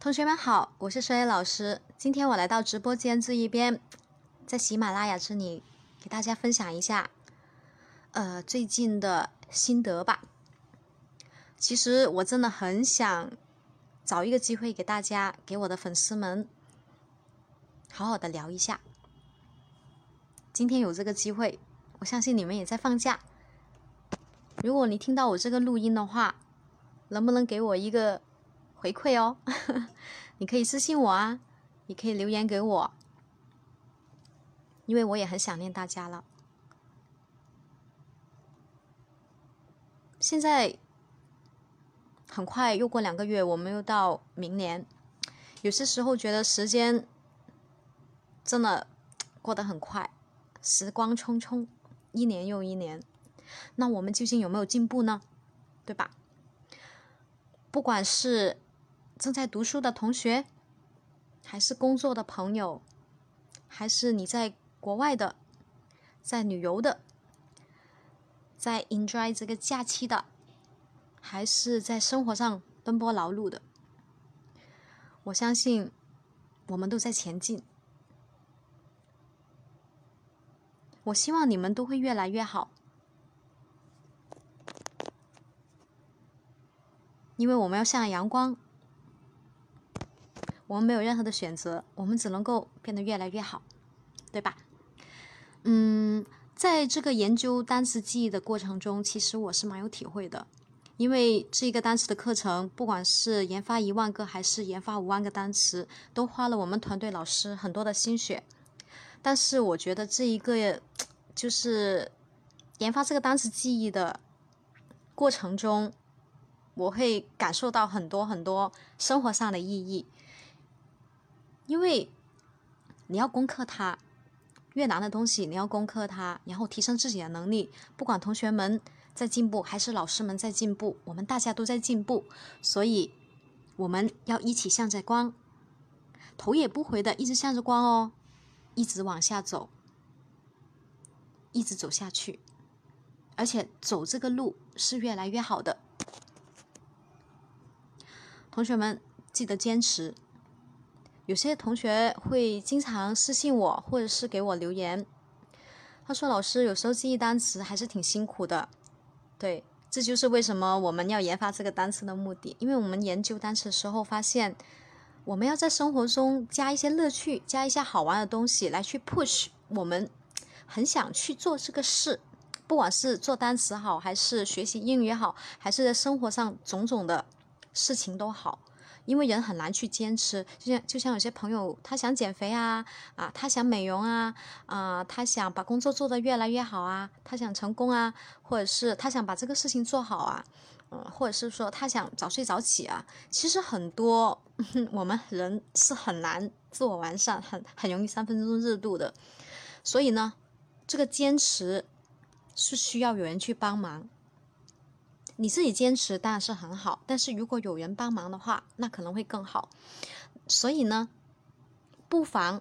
同学们好，我是衰老师。今天我来到直播间这一边，在喜马拉雅这里给大家分享一下，呃，最近的心得吧。其实我真的很想找一个机会给大家，给我的粉丝们好好的聊一下。今天有这个机会，我相信你们也在放假。如果你听到我这个录音的话，能不能给我一个？回馈哦，你可以私信我啊，也可以留言给我，因为我也很想念大家了。现在很快又过两个月，我们又到明年。有些时候觉得时间真的过得很快，时光匆匆，一年又一年。那我们究竟有没有进步呢？对吧？不管是。正在读书的同学，还是工作的朋友，还是你在国外的，在旅游的，在 enjoy 这个假期的，还是在生活上奔波劳碌的，我相信我们都在前进。我希望你们都会越来越好，因为我们要向阳光。我们没有任何的选择，我们只能够变得越来越好，对吧？嗯，在这个研究单词记忆的过程中，其实我是蛮有体会的，因为这个单词的课程，不管是研发一万个还是研发五万个单词，都花了我们团队老师很多的心血。但是我觉得这一个就是研发这个单词记忆的过程中，我会感受到很多很多生活上的意义。因为你要攻克它，越难的东西你要攻克它，然后提升自己的能力。不管同学们在进步，还是老师们在进步，我们大家都在进步，所以我们要一起向着光，头也不回的一直向着光哦，一直往下走，一直走下去，而且走这个路是越来越好的。同学们记得坚持。有些同学会经常私信我，或者是给我留言。他说：“老师，有时候记忆单词还是挺辛苦的。”对，这就是为什么我们要研发这个单词的目的。因为我们研究单词的时候发现，我们要在生活中加一些乐趣，加一些好玩的东西来去 push 我们很想去做这个事。不管是做单词好，还是学习英语好，还是在生活上种种的事情都好。因为人很难去坚持，就像就像有些朋友，他想减肥啊，啊，他想美容啊，啊，他想把工作做得越来越好啊，他想成功啊，或者是他想把这个事情做好啊，嗯，或者是说他想早睡早起啊。其实很多 我们人是很难自我完善，很很容易三分钟热度的。所以呢，这个坚持是需要有人去帮忙。你自己坚持当然是很好，但是如果有人帮忙的话，那可能会更好。所以呢，不妨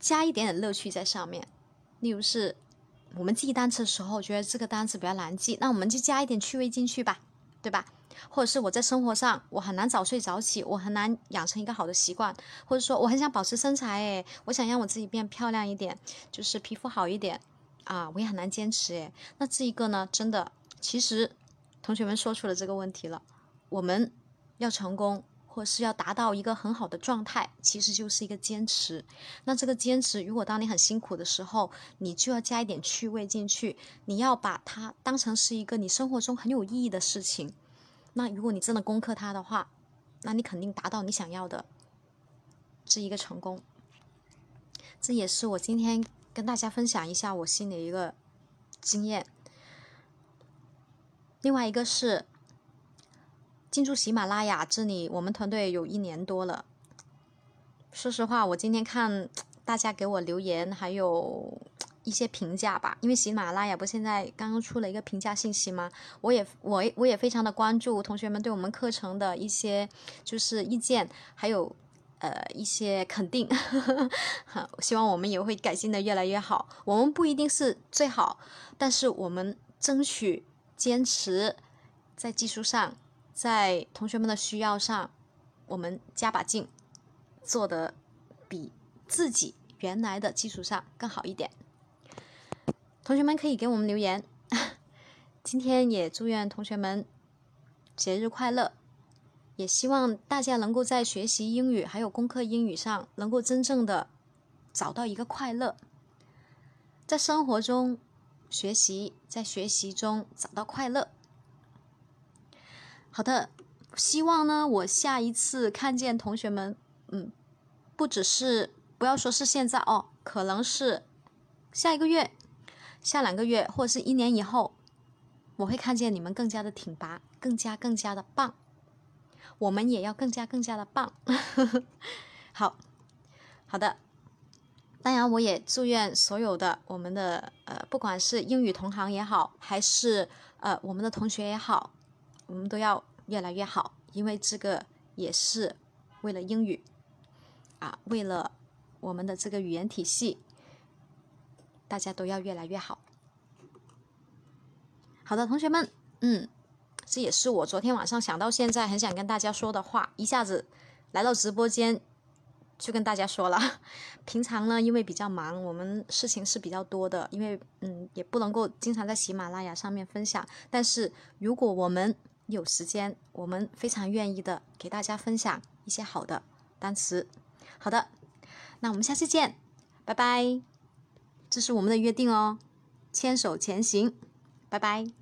加一点点乐趣在上面。例如是，我们记单词的时候觉得这个单词比较难记，那我们就加一点趣味进去吧，对吧？或者是我在生活上我很难早睡早起，我很难养成一个好的习惯，或者说我很想保持身材，诶，我想让我自己变漂亮一点，就是皮肤好一点啊，我也很难坚持，诶，那这一个呢，真的其实。同学们说出了这个问题了，我们要成功，或是要达到一个很好的状态，其实就是一个坚持。那这个坚持，如果当你很辛苦的时候，你就要加一点趣味进去，你要把它当成是一个你生活中很有意义的事情。那如果你真的攻克它的话，那你肯定达到你想要的这一个成功。这也是我今天跟大家分享一下我心里一个经验。另外一个是进驻喜马拉雅这里，我们团队有一年多了。说实话，我今天看大家给我留言，还有一些评价吧。因为喜马拉雅不现在刚刚出了一个评价信息吗？我也我我也非常的关注同学们对我们课程的一些就是意见，还有呃一些肯定。希望我们也会改进的越来越好。我们不一定是最好，但是我们争取。坚持在技术上，在同学们的需要上，我们加把劲，做的比自己原来的基础上更好一点。同学们可以给我们留言。今天也祝愿同学们节日快乐，也希望大家能够在学习英语还有功课英语上，能够真正的找到一个快乐，在生活中学习，在学习中找到快乐。好的，希望呢，我下一次看见同学们，嗯，不只是不要说是现在哦，可能是下一个月、下两个月或者是一年以后。我会看见你们更加的挺拔，更加更加的棒，我们也要更加更加的棒。好，好的。当然，我也祝愿所有的我们的呃，不管是英语同行也好，还是呃我们的同学也好，我们都要越来越好，因为这个也是为了英语啊，为了我们的这个语言体系，大家都要越来越好。好的，同学们，嗯，这也是我昨天晚上想到现在很想跟大家说的话，一下子来到直播间就跟大家说了。平常呢，因为比较忙，我们事情是比较多的，因为嗯，也不能够经常在喜马拉雅上面分享。但是如果我们有时间，我们非常愿意的给大家分享一些好的单词。好的，那我们下次见，拜拜。这是我们的约定哦，牵手前行，拜拜。